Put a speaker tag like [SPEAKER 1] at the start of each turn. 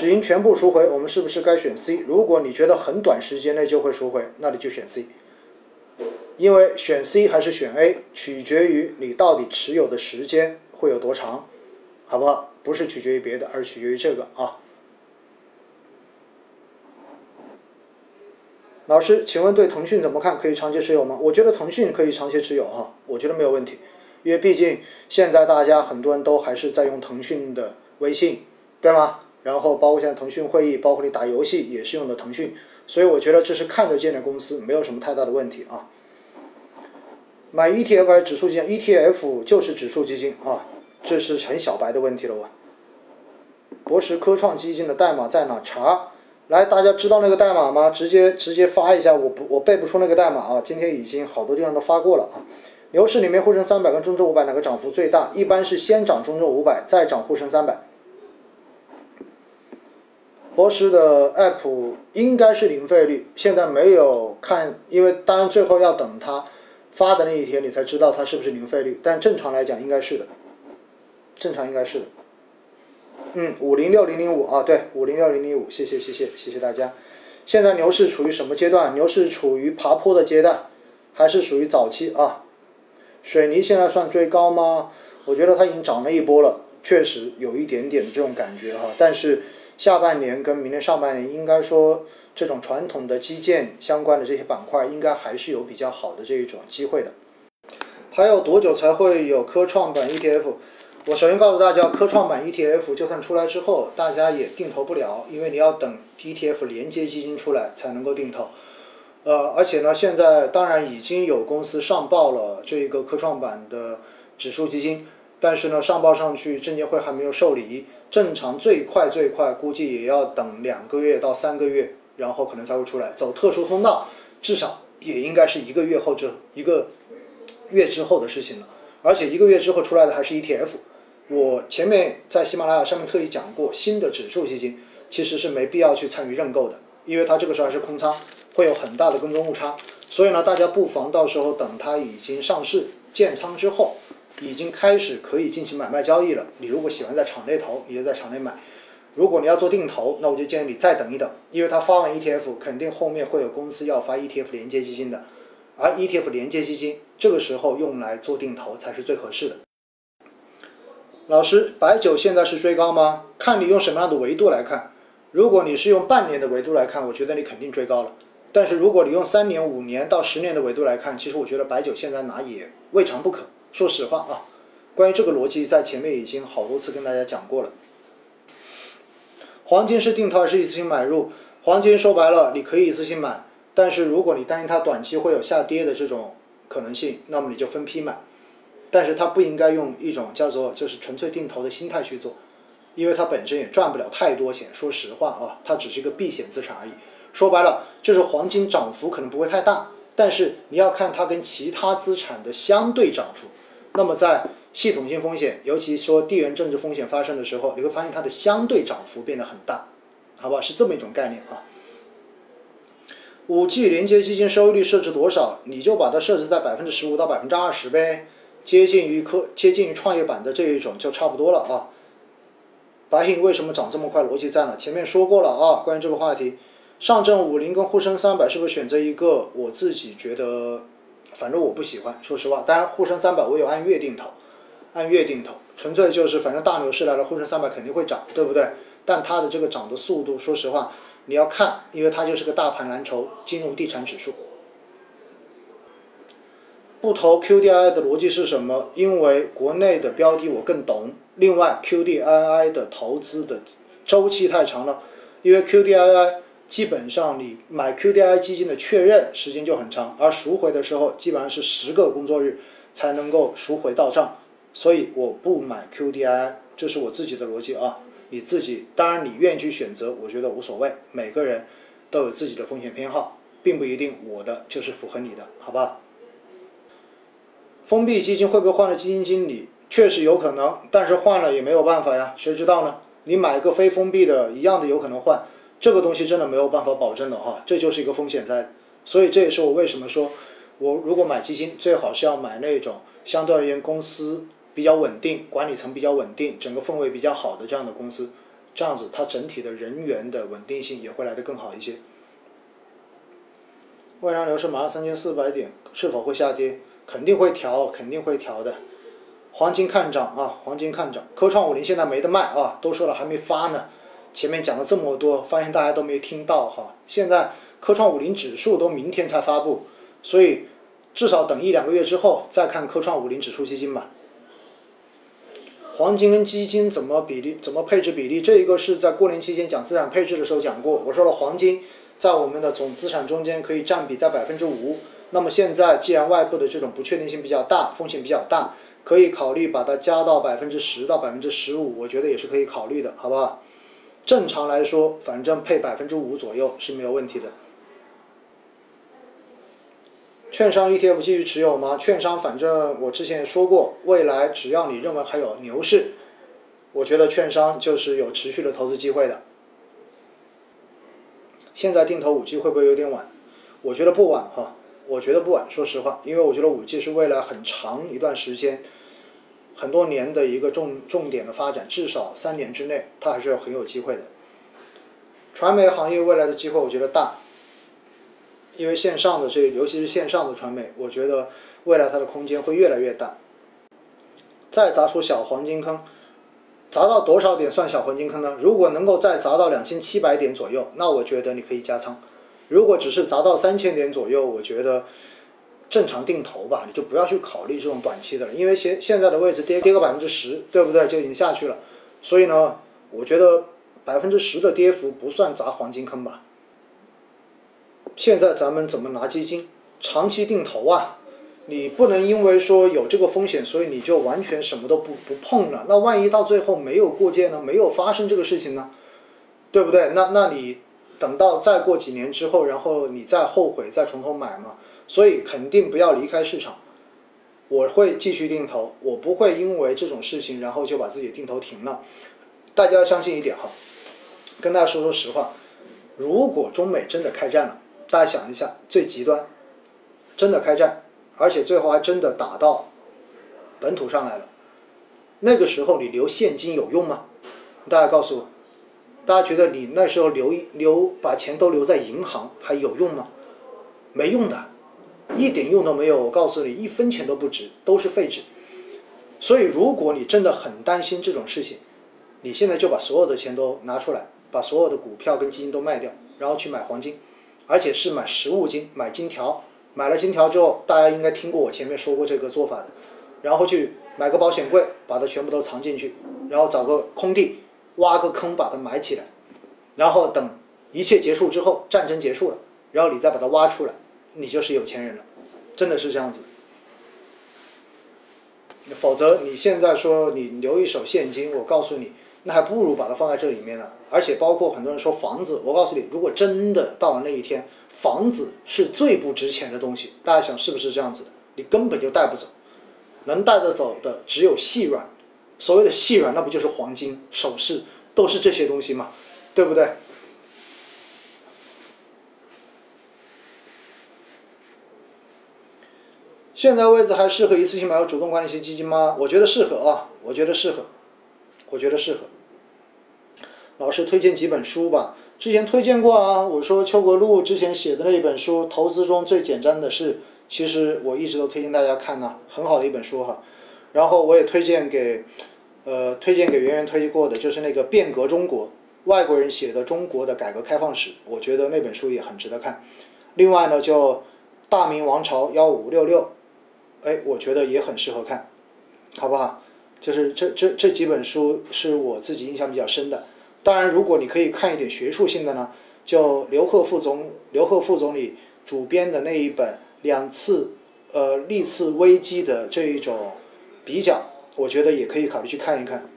[SPEAKER 1] 止盈全部赎回，我们是不是该选 C？如果你觉得很短时间内就会赎回，那你就选 C。因为选 C 还是选 A，取决于你到底持有的时间会有多长，好不好？不是取决于别的，而是取决于这个啊。老师，请问对腾讯怎么看？可以长期持有吗？我觉得腾讯可以长期持有哈，我觉得没有问题，因为毕竟现在大家很多人都还是在用腾讯的微信，对吗？然后包括现在腾讯会议，包括你打游戏也是用的腾讯，所以我觉得这是看得见的公司，没有什么太大的问题啊。买 ETF 还是指数基金？ETF 就是指数基金啊，这是很小白的问题了哇。博时科创基金的代码在哪查？来，大家知道那个代码吗？直接直接发一下，我不我背不出那个代码啊。今天已经好多地方都发过了啊。牛市里面沪深三百跟中证五百哪个涨幅最大？一般是先涨中证五百，再涨沪深三百。博士的 app 应该是零费率，现在没有看，因为当然最后要等它发的那一天，你才知道它是不是零费率。但正常来讲应该是的，正常应该是的。嗯，五零六零零五啊，对，五零六零零五，谢谢谢谢谢谢大家。现在牛市处于什么阶段？牛市处于爬坡的阶段，还是属于早期啊？水泥现在算追高吗？我觉得它已经涨了一波了，确实有一点点的这种感觉哈。但是下半年跟明年上半年，应该说这种传统的基建相关的这些板块，应该还是有比较好的这一种机会的。还有多久才会有科创板 ETF？我首先告诉大家，科创板 ETF 就算出来之后，大家也定投不了，因为你要等 ETF 连接基金出来才能够定投。呃，而且呢，现在当然已经有公司上报了这个科创板的指数基金，但是呢，上报上去证监会还没有受理，正常最快最快估计也要等两个月到三个月，然后可能才会出来。走特殊通道，至少也应该是一个月后这一个月之后的事情了。而且一个月之后出来的还是 ETF。我前面在喜马拉雅上面特意讲过，新的指数基金其实是没必要去参与认购的，因为它这个时候还是空仓，会有很大的跟踪误差。所以呢，大家不妨到时候等它已经上市建仓之后，已经开始可以进行买卖交易了。你如果喜欢在场内投，你就在场内买；如果你要做定投，那我就建议你再等一等，因为它发完 ETF，肯定后面会有公司要发 ETF 连接基金的，而 ETF 连接基金这个时候用来做定投才是最合适的。老师，白酒现在是追高吗？看你用什么样的维度来看。如果你是用半年的维度来看，我觉得你肯定追高了。但是如果你用三年、五年到十年的维度来看，其实我觉得白酒现在拿也未尝不可。说实话啊，关于这个逻辑，在前面已经好多次跟大家讲过了。黄金是定投还是一次性买入？黄金说白了，你可以一次性买，但是如果你担心它短期会有下跌的这种可能性，那么你就分批买。但是它不应该用一种叫做就是纯粹定投的心态去做，因为它本身也赚不了太多钱。说实话啊，它只是一个避险资产而已。说白了，就是黄金涨幅可能不会太大，但是你要看它跟其他资产的相对涨幅。那么在系统性风险，尤其说地缘政治风险发生的时候，你会发现它的相对涨幅变得很大，好吧？是这么一种概念啊。五 G 连接基金收益率设置多少？你就把它设置在百分之十五到百分之二十呗。接近于科接近于创业板的这一种就差不多了啊。白银为什么涨这么快？逻辑在哪？前面说过了啊。关于这个话题，上证五零跟沪深三百是不是选择一个？我自己觉得，反正我不喜欢。说实话，当然沪深三百我有按月定投，按月定投，纯粹就是反正大牛市来了，沪深三百肯定会涨，对不对？但它的这个涨的速度，说实话，你要看，因为它就是个大盘蓝筹金融地产指数。不投 QDII 的逻辑是什么？因为国内的标的我更懂。另外，QDII 的投资的周期太长了，因为 QDII 基本上你买 QDII 基金的确认时间就很长，而赎回的时候基本上是十个工作日才能够赎回到账，所以我不买 QDII，这是我自己的逻辑啊。你自己当然你愿意去选择，我觉得无所谓。每个人都有自己的风险偏好，并不一定我的就是符合你的，好吧？封闭基金会不会换了基金经理？确实有可能，但是换了也没有办法呀，谁知道呢？你买个非封闭的，一样的有可能换，这个东西真的没有办法保证的哈，这就是一个风险在。所以这也是我为什么说，我如果买基金，最好是要买那种相对而言公司比较稳定、管理层比较稳定、整个氛围比较好的这样的公司，这样子它整体的人员的稳定性也会来得更好一些。未来牛市马上三千四百点，是否会下跌？肯定会调，肯定会调的。黄金看涨啊，黄金看涨。科创五零现在没得卖啊，都说了还没发呢。前面讲了这么多，发现大家都没听到哈。现在科创五零指数都明天才发布，所以至少等一两个月之后再看科创五零指数基金吧。黄金跟基金怎么比例？怎么配置比例？这一个是在过年期间讲资产配置的时候讲过，我说了黄金在我们的总资产中间可以占比在百分之五。那么现在既然外部的这种不确定性比较大，风险比较大，可以考虑把它加到百分之十到百分之十五，我觉得也是可以考虑的，好不好？正常来说，反正配百分之五左右是没有问题的。券商 ETF 继续持有吗？券商反正我之前也说过，未来只要你认为还有牛市，我觉得券商就是有持续的投资机会的。现在定投五 G 会不会有点晚？我觉得不晚哈，我觉得不晚。说实话，因为我觉得五 G 是未来很长一段时间。很多年的一个重重点的发展，至少三年之内，它还是很有机会的。传媒行业未来的机会，我觉得大，因为线上的这，尤其是线上的传媒，我觉得未来它的空间会越来越大。再砸出小黄金坑，砸到多少点算小黄金坑呢？如果能够再砸到两千七百点左右，那我觉得你可以加仓；如果只是砸到三千点左右，我觉得。正常定投吧，你就不要去考虑这种短期的了，因为现现在的位置跌跌个百分之十，对不对？就已经下去了。所以呢，我觉得百分之十的跌幅不算砸黄金坑吧。现在咱们怎么拿基金长期定投啊？你不能因为说有这个风险，所以你就完全什么都不不碰了。那万一到最后没有过界呢？没有发生这个事情呢？对不对？那那你等到再过几年之后，然后你再后悔，再从头买嘛？所以肯定不要离开市场，我会继续定投，我不会因为这种事情然后就把自己定投停了。大家要相信一点哈，跟大家说说实话，如果中美真的开战了，大家想一下，最极端，真的开战，而且最后还真的打到本土上来了，那个时候你留现金有用吗？大家告诉我，大家觉得你那时候留留把钱都留在银行还有用吗？没用的。一点用都没有，我告诉你，一分钱都不值，都是废纸。所以，如果你真的很担心这种事情，你现在就把所有的钱都拿出来，把所有的股票跟基金都卖掉，然后去买黄金，而且是买实物金，买金条。买了金条之后，大家应该听过我前面说过这个做法的，然后去买个保险柜，把它全部都藏进去，然后找个空地，挖个坑把它埋起来，然后等一切结束之后，战争结束了，然后你再把它挖出来。你就是有钱人了，真的是这样子。否则你现在说你留一手现金，我告诉你，那还不如把它放在这里面呢。而且包括很多人说房子，我告诉你，如果真的到了那一天，房子是最不值钱的东西，大家想是不是这样子的？你根本就带不走，能带得走的只有细软。所谓的细软，那不就是黄金、首饰，都是这些东西嘛，对不对？现在位置还适合一次性买入主动管理型基金吗？我觉得适合啊，我觉得适合，我觉得适合。老师推荐几本书吧，之前推荐过啊。我说邱国禄之前写的那一本书《投资中最简单的事》，其实我一直都推荐大家看呢，很好的一本书哈。然后我也推荐给，呃，推荐给圆圆推荐过的，就是那个《变革中国》，外国人写的中国的改革开放史，我觉得那本书也很值得看。另外呢，就《大明王朝幺五六六》。哎，我觉得也很适合看，好不好？就是这这这几本书是我自己印象比较深的。当然，如果你可以看一点学术性的呢，就刘鹤副总刘鹤副总理主编的那一本两次呃历次危机的这一种比较，我觉得也可以考虑去看一看。